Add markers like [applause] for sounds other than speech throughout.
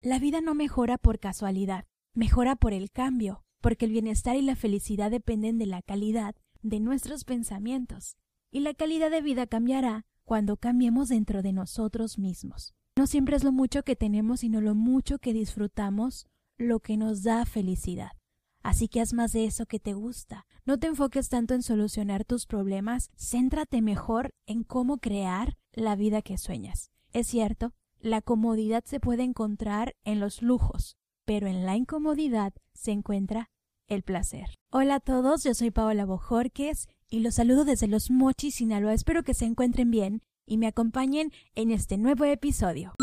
La vida no mejora por casualidad, mejora por el cambio, porque el bienestar y la felicidad dependen de la calidad de nuestros pensamientos, y la calidad de vida cambiará cuando cambiemos dentro de nosotros mismos. No siempre es lo mucho que tenemos, sino lo mucho que disfrutamos, lo que nos da felicidad. Así que haz más de eso que te gusta. No te enfoques tanto en solucionar tus problemas, céntrate mejor en cómo crear la vida que sueñas. Es cierto, la comodidad se puede encontrar en los lujos, pero en la incomodidad se encuentra el placer. Hola a todos, yo soy Paola Bojorques y los saludo desde Los Mochis, Sinaloa. Espero que se encuentren bien y me acompañen en este nuevo episodio.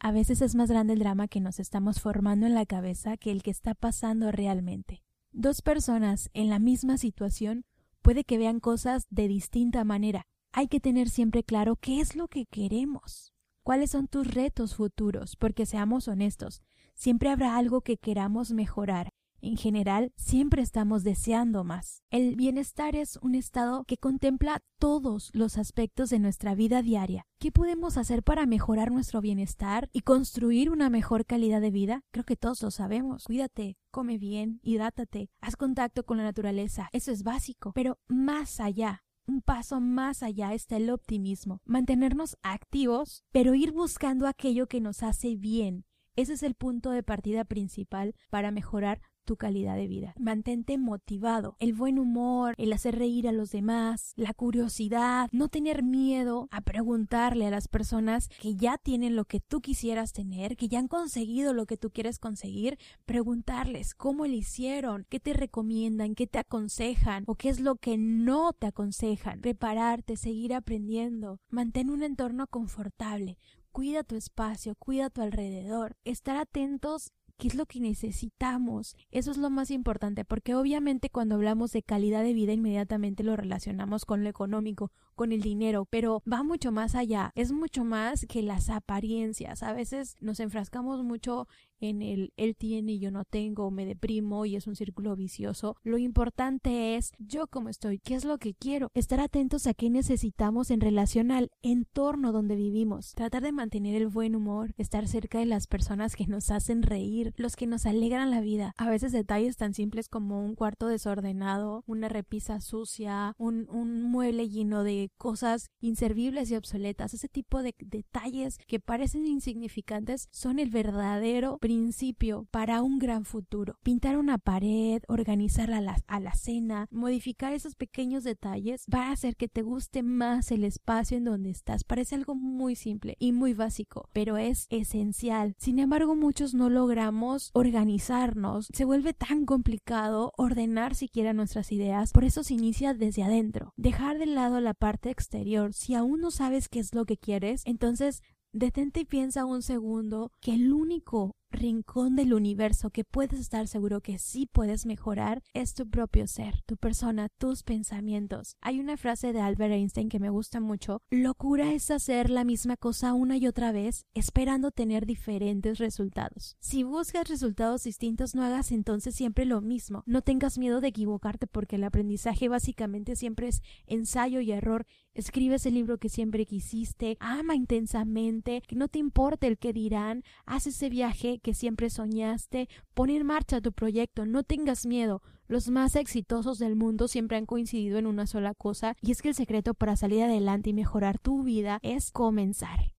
A veces es más grande el drama que nos estamos formando en la cabeza que el que está pasando realmente. Dos personas en la misma situación puede que vean cosas de distinta manera. Hay que tener siempre claro qué es lo que queremos. ¿Cuáles son tus retos futuros? Porque seamos honestos, siempre habrá algo que queramos mejorar. En general, siempre estamos deseando más. El bienestar es un estado que contempla todos los aspectos de nuestra vida diaria. ¿Qué podemos hacer para mejorar nuestro bienestar y construir una mejor calidad de vida? Creo que todos lo sabemos. Cuídate, come bien, hidrátate, haz contacto con la naturaleza. Eso es básico. Pero más allá, un paso más allá está el optimismo, mantenernos activos, pero ir buscando aquello que nos hace bien, ese es el punto de partida principal para mejorar tu calidad de vida. Mantente motivado. El buen humor, el hacer reír a los demás, la curiosidad, no tener miedo a preguntarle a las personas que ya tienen lo que tú quisieras tener, que ya han conseguido lo que tú quieres conseguir, preguntarles cómo lo hicieron, qué te recomiendan, qué te aconsejan o qué es lo que no te aconsejan. Prepararte, seguir aprendiendo. Mantén un entorno confortable, cuida tu espacio, cuida tu alrededor, estar atentos qué es lo que necesitamos. Eso es lo más importante, porque obviamente cuando hablamos de calidad de vida inmediatamente lo relacionamos con lo económico, con el dinero, pero va mucho más allá, es mucho más que las apariencias. A veces nos enfrascamos mucho en el él tiene y yo no tengo, me deprimo y es un círculo vicioso. Lo importante es yo cómo estoy, qué es lo que quiero, estar atentos a qué necesitamos en relación al entorno donde vivimos, tratar de mantener el buen humor, estar cerca de las personas que nos hacen reír, los que nos alegran la vida. A veces detalles tan simples como un cuarto desordenado, una repisa sucia, un, un mueble lleno de cosas inservibles y obsoletas, ese tipo de detalles que parecen insignificantes son el verdadero principio para un gran futuro. Pintar una pared, la, a la cena, modificar esos pequeños detalles va a hacer que te guste más el espacio en donde estás. Parece algo muy simple y muy básico, pero es esencial. Sin embargo, muchos no logramos organizarnos. Se vuelve tan complicado ordenar siquiera nuestras ideas. Por eso se inicia desde adentro. Dejar de lado la parte exterior. Si aún no sabes qué es lo que quieres, entonces detente y piensa un segundo que el único rincón del universo que puedes estar seguro que sí puedes mejorar es tu propio ser, tu persona, tus pensamientos. Hay una frase de Albert Einstein que me gusta mucho. Locura es hacer la misma cosa una y otra vez esperando tener diferentes resultados. Si buscas resultados distintos no hagas entonces siempre lo mismo. No tengas miedo de equivocarte porque el aprendizaje básicamente siempre es ensayo y error. Escribe ese libro que siempre quisiste, ama intensamente, que no te importe el que dirán, haz ese viaje que siempre soñaste, pon en marcha tu proyecto, no tengas miedo. Los más exitosos del mundo siempre han coincidido en una sola cosa, y es que el secreto para salir adelante y mejorar tu vida es comenzar.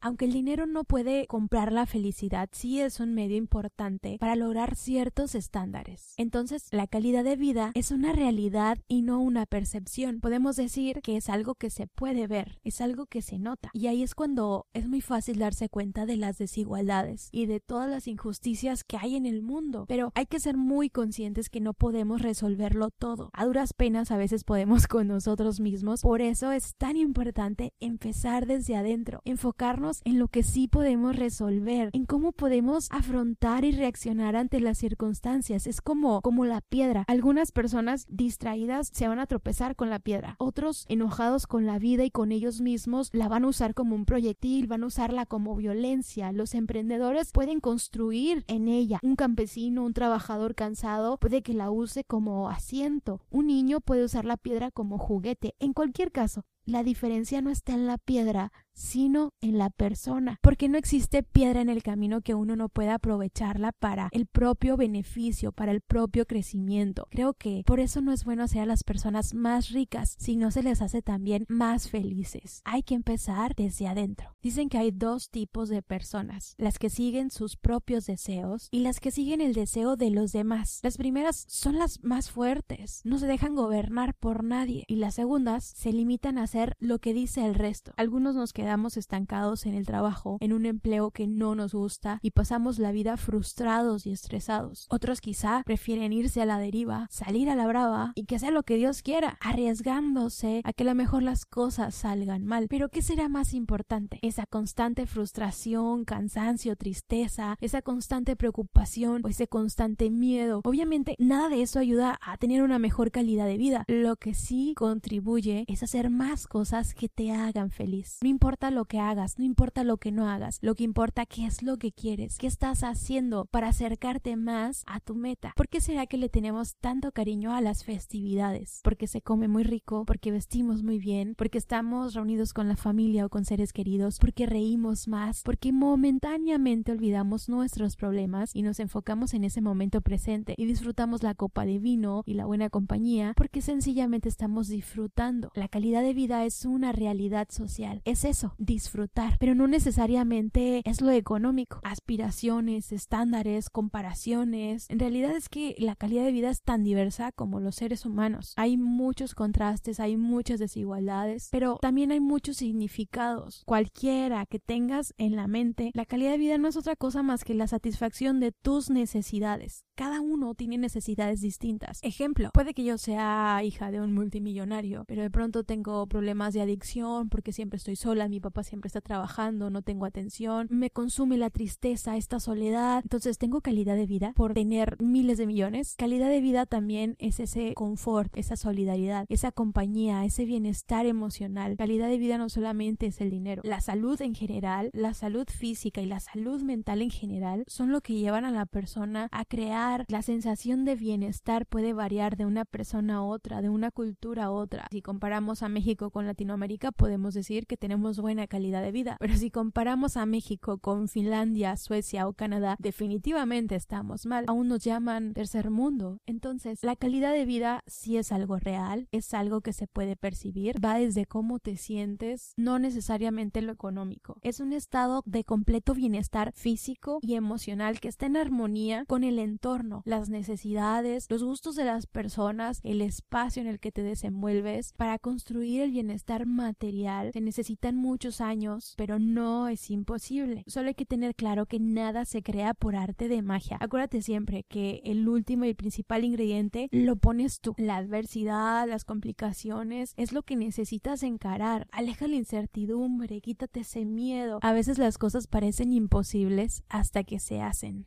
Aunque el dinero no puede comprar la felicidad, sí es un medio importante para lograr ciertos estándares. Entonces, la calidad de vida es una realidad y no una percepción. Podemos decir que es algo que se puede ver, es algo que se nota. Y ahí es cuando es muy fácil darse cuenta de las desigualdades y de todas las injusticias que hay en el mundo. Pero hay que ser muy conscientes que no podemos resolverlo todo. A duras penas a veces podemos [laughs] con nosotros mismos. Por eso es tan importante empezar desde adentro, enfocarnos en lo que sí podemos resolver, en cómo podemos afrontar y reaccionar ante las circunstancias. Es como, como la piedra. Algunas personas distraídas se van a tropezar con la piedra. Otros enojados con la vida y con ellos mismos la van a usar como un proyectil, van a usarla como violencia. Los emprendedores pueden construir en ella. Un campesino, un trabajador cansado puede que la use como asiento. Un niño puede usar la piedra como juguete. En cualquier caso, la diferencia no está en la piedra, sino en la persona, porque no existe piedra en el camino que uno no pueda aprovecharla para el propio beneficio, para el propio crecimiento. Creo que por eso no es bueno hacer a las personas más ricas si no se les hace también más felices. Hay que empezar desde adentro. Dicen que hay dos tipos de personas, las que siguen sus propios deseos y las que siguen el deseo de los demás. Las primeras son las más fuertes, no se dejan gobernar por nadie y las segundas se limitan a lo que dice el resto. Algunos nos quedamos estancados en el trabajo, en un empleo que no nos gusta y pasamos la vida frustrados y estresados. Otros quizá prefieren irse a la deriva, salir a la brava y que sea lo que Dios quiera, arriesgándose a que a lo mejor las cosas salgan mal. Pero ¿qué será más importante? Esa constante frustración, cansancio, tristeza, esa constante preocupación o ese constante miedo. Obviamente nada de eso ayuda a tener una mejor calidad de vida. Lo que sí contribuye es hacer más cosas que te hagan feliz. No importa lo que hagas, no importa lo que no hagas, lo que importa qué es lo que quieres, qué estás haciendo para acercarte más a tu meta. ¿Por qué será que le tenemos tanto cariño a las festividades? Porque se come muy rico, porque vestimos muy bien, porque estamos reunidos con la familia o con seres queridos, porque reímos más, porque momentáneamente olvidamos nuestros problemas y nos enfocamos en ese momento presente y disfrutamos la copa de vino y la buena compañía porque sencillamente estamos disfrutando. La calidad de vida es una realidad social. Es eso disfrutar, pero no necesariamente es lo económico. Aspiraciones, estándares, comparaciones. En realidad es que la calidad de vida es tan diversa como los seres humanos. Hay muchos contrastes, hay muchas desigualdades, pero también hay muchos significados. Cualquiera que tengas en la mente, la calidad de vida no es otra cosa más que la satisfacción de tus necesidades. Cada uno tiene necesidades distintas. Ejemplo, puede que yo sea hija de un multimillonario, pero de pronto tengo problemas de adicción porque siempre estoy sola, mi papá siempre está trabajando, no tengo atención, me consume la tristeza, esta soledad. Entonces tengo calidad de vida por tener miles de millones. Calidad de vida también es ese confort, esa solidaridad, esa compañía, ese bienestar emocional. Calidad de vida no solamente es el dinero. La salud en general, la salud física y la salud mental en general son lo que llevan a la persona a crear la sensación de bienestar puede variar de una persona a otra, de una cultura a otra. Si comparamos a México con Latinoamérica, podemos decir que tenemos buena calidad de vida. Pero si comparamos a México con Finlandia, Suecia o Canadá, definitivamente estamos mal. Aún nos llaman tercer mundo. Entonces, la calidad de vida sí es algo real, es algo que se puede percibir, va desde cómo te sientes, no necesariamente lo económico. Es un estado de completo bienestar físico y emocional que está en armonía con el entorno las necesidades, los gustos de las personas, el espacio en el que te desenvuelves. Para construir el bienestar material se necesitan muchos años, pero no es imposible. Solo hay que tener claro que nada se crea por arte de magia. Acuérdate siempre que el último y principal ingrediente lo pones tú. La adversidad, las complicaciones, es lo que necesitas encarar. Aleja la incertidumbre, quítate ese miedo. A veces las cosas parecen imposibles hasta que se hacen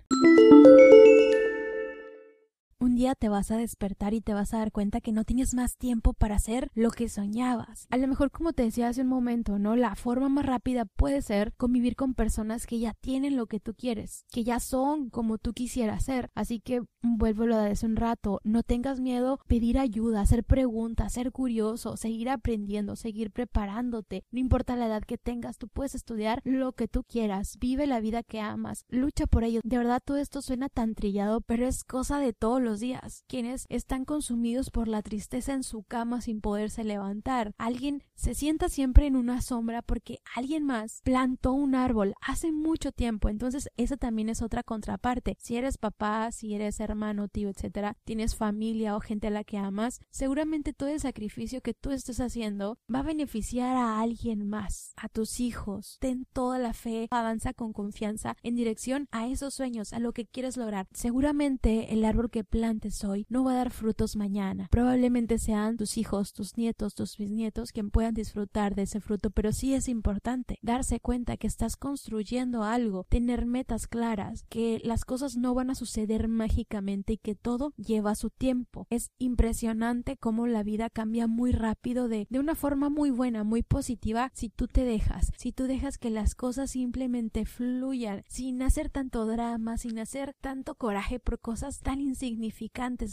un día te vas a despertar y te vas a dar cuenta que no tienes más tiempo para hacer lo que soñabas. A lo mejor, como te decía hace un momento, ¿no? La forma más rápida puede ser convivir con personas que ya tienen lo que tú quieres, que ya son como tú quisieras ser. Así que vuelvo a hace un rato, no tengas miedo pedir ayuda, hacer preguntas, ser curioso, seguir aprendiendo, seguir preparándote. No importa la edad que tengas, tú puedes estudiar lo que tú quieras, vive la vida que amas, lucha por ello. De verdad, todo esto suena tan trillado, pero es cosa de todos los días, quienes están consumidos por la tristeza en su cama sin poderse levantar. Alguien se sienta siempre en una sombra porque alguien más plantó un árbol hace mucho tiempo. Entonces, esa también es otra contraparte. Si eres papá, si eres hermano, tío, etcétera, tienes familia o gente a la que amas, seguramente todo el sacrificio que tú estés haciendo va a beneficiar a alguien más, a tus hijos. Ten toda la fe, avanza con confianza en dirección a esos sueños, a lo que quieres lograr. Seguramente el árbol que plantes hoy no va a dar frutos mañana. Probablemente sean tus hijos, tus nietos, tus bisnietos quien puedan disfrutar de ese fruto, pero sí es importante darse cuenta que estás construyendo algo, tener metas claras, que las cosas no van a suceder mágicamente y que todo lleva su tiempo. Es impresionante cómo la vida cambia muy rápido de, de una forma muy buena, muy positiva, si tú te dejas, si tú dejas que las cosas simplemente fluyan, sin hacer tanto drama, sin hacer tanto coraje por cosas tan insignificantes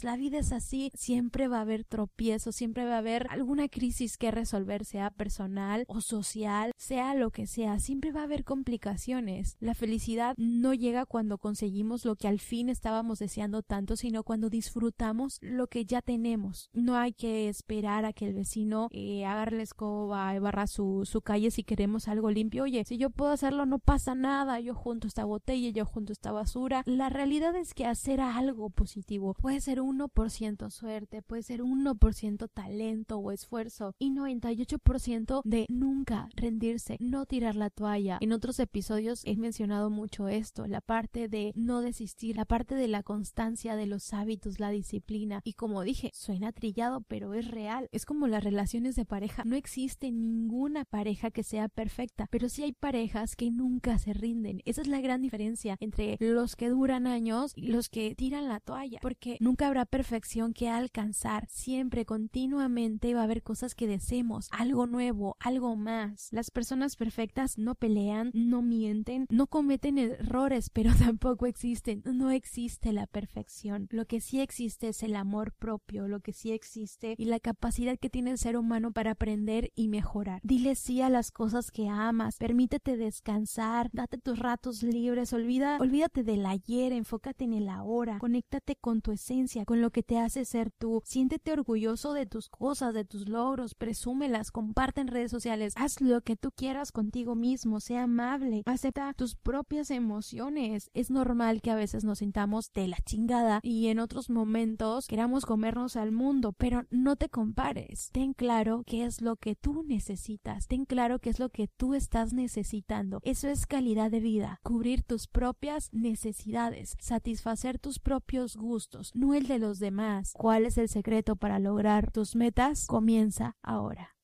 La vida es así, siempre va a haber tropiezos, siempre va a haber alguna crisis que resolver, sea personal o social, sea lo que sea, siempre va a haber complicaciones. La felicidad no llega cuando conseguimos lo que al fin estábamos deseando tanto, sino cuando disfrutamos lo que ya tenemos. No hay que esperar a que el vecino eh, haga la escoba y barra su, su calle si queremos algo limpio. Oye, si yo puedo hacerlo, no pasa nada. Yo junto esta botella, yo junto esta basura. La realidad es que hacer algo positivo puede ser 1% suerte, puede ser 1% talento o esfuerzo y 98% de nunca rendirse, no tirar la toalla. En otros episodios he mencionado mucho esto, la parte de no desistir, la parte de la constancia de los hábitos, la disciplina. Y como dije, suena trillado, pero es real. Es como las relaciones de pareja. No existe ninguna pareja que sea perfecta, pero sí hay parejas que nunca se rinden. Esa es la gran diferencia entre los que duran años y los que tiran la toalla, porque nunca habrá perfección que alcanzar. Siempre, continuamente va a haber cosas que deseemos, algo nuevo, algo más. Las personas perfectas no pelean, no mienten, no cometen errores, [laughs] pero tampoco existen. No existe la perfección. Lo que sí existe es el amor propio, lo que sí existe y la capacidad que tiene el ser humano para aprender y mejorar. Dile sí a las cosas que amas, permítete descansar, date tus ratos libres, olvida, olvídate del ayer, enfócate en el ahora, conéctate con tu esencia, con lo que te hace ser tú, siéntete orgulloso de tus cosas, de tus logros, presúmelas, comparte en redes sociales, haz lo que tú quieras contigo mismo, sea amable, acepta tus propias emociones. Es normal que a veces nos sintamos de la chingada y en otros momentos queramos comernos al mundo, pero no te compares. Ten claro qué es lo que tú necesitas, ten claro qué es lo que tú estás necesitando. Eso es calidad de vida, cubrir tus propias necesidades, satisfacer tus propios gustos, no el de los demás. ¿Cuál es el secreto para lograr tus metas? Comienza ahora.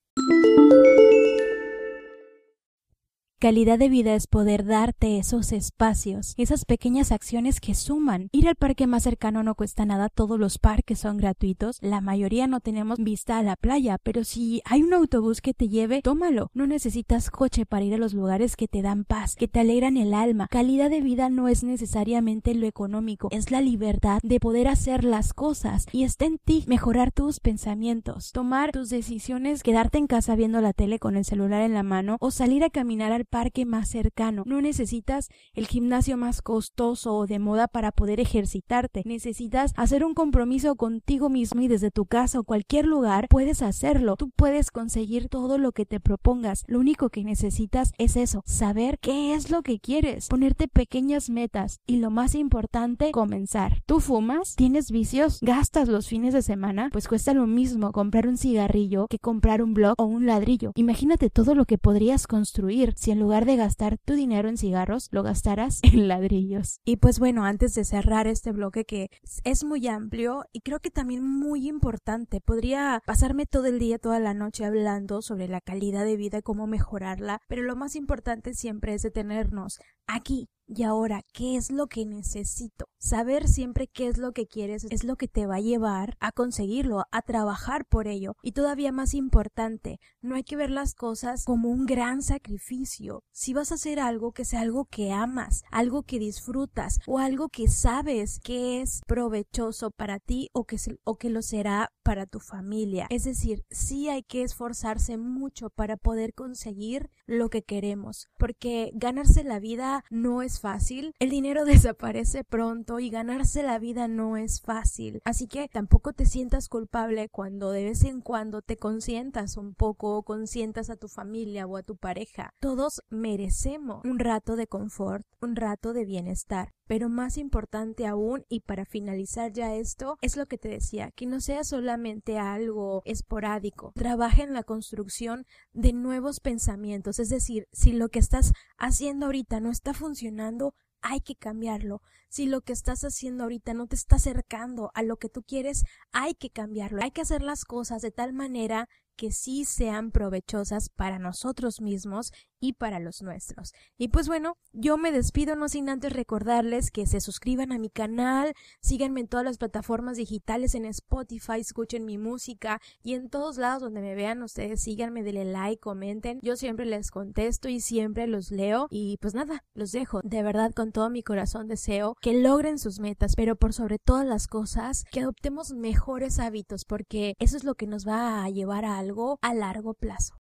Calidad de vida es poder darte esos espacios, esas pequeñas acciones que suman. Ir al parque más cercano no cuesta nada, todos los parques son gratuitos, la mayoría no tenemos vista a la playa, pero si hay un autobús que te lleve, tómalo. No necesitas coche para ir a los lugares que te dan paz, que te alegran el alma. Calidad de vida no es necesariamente lo económico, es la libertad de poder hacer las cosas y está en ti mejorar tus pensamientos, tomar tus decisiones, quedarte en casa viendo la tele con el celular en la mano o salir a caminar al parque más cercano. No necesitas el gimnasio más costoso o de moda para poder ejercitarte. Necesitas hacer un compromiso contigo mismo y desde tu casa o cualquier lugar puedes hacerlo. Tú puedes conseguir todo lo que te propongas. Lo único que necesitas es eso, saber qué es lo que quieres, ponerte pequeñas metas y lo más importante, comenzar. ¿Tú fumas? ¿Tienes vicios? ¿Gastas los fines de semana? Pues cuesta lo mismo comprar un cigarrillo que comprar un blog o un ladrillo. Imagínate todo lo que podrías construir si en lugar de gastar tu dinero en cigarros, lo gastarás [laughs] en ladrillos. Y pues bueno, antes de cerrar este bloque que es muy amplio y creo que también muy importante, podría pasarme todo el día, toda la noche hablando sobre la calidad de vida y cómo mejorarla, pero lo más importante siempre es detenernos aquí y ahora, ¿qué es lo que necesito? Saber siempre qué es lo que quieres es lo que te va a llevar a conseguirlo, a trabajar por ello. Y todavía más importante, no hay que ver las cosas como un gran sacrificio. Si vas a hacer algo, que sea algo que amas, algo que disfrutas o algo que sabes que es provechoso para ti o que, o que lo será para tu familia. Es decir, sí hay que esforzarse mucho para poder conseguir lo que queremos, porque ganarse la vida no es fácil, el dinero [laughs] desaparece pronto y ganarse la vida no es fácil. Así que tampoco te sientas culpable cuando de vez en cuando te consientas un poco o consientas a tu familia o a tu pareja. Todos merecemos un rato de confort, un rato de bienestar. Pero más importante aún, y para finalizar ya esto, es lo que te decía, que no sea solamente algo esporádico. Trabaja en la construcción de nuevos pensamientos. Es decir, si lo que estás haciendo ahorita no está hay que cambiarlo. Si lo que estás haciendo ahorita no te está acercando a lo que tú quieres, hay que cambiarlo. Hay que hacer las cosas de tal manera que sí sean provechosas para nosotros mismos y para los nuestros. Y pues bueno, yo me despido no sin antes recordarles que se suscriban a mi canal, síganme en todas las plataformas digitales, en Spotify, escuchen mi música y en todos lados donde me vean ustedes síganme, denle like, comenten. Yo siempre les contesto y siempre los leo y pues nada, los dejo. De verdad con todo mi corazón deseo que logren sus metas, pero por sobre todas las cosas que adoptemos mejores hábitos porque eso es lo que nos va a llevar a algo a largo plazo.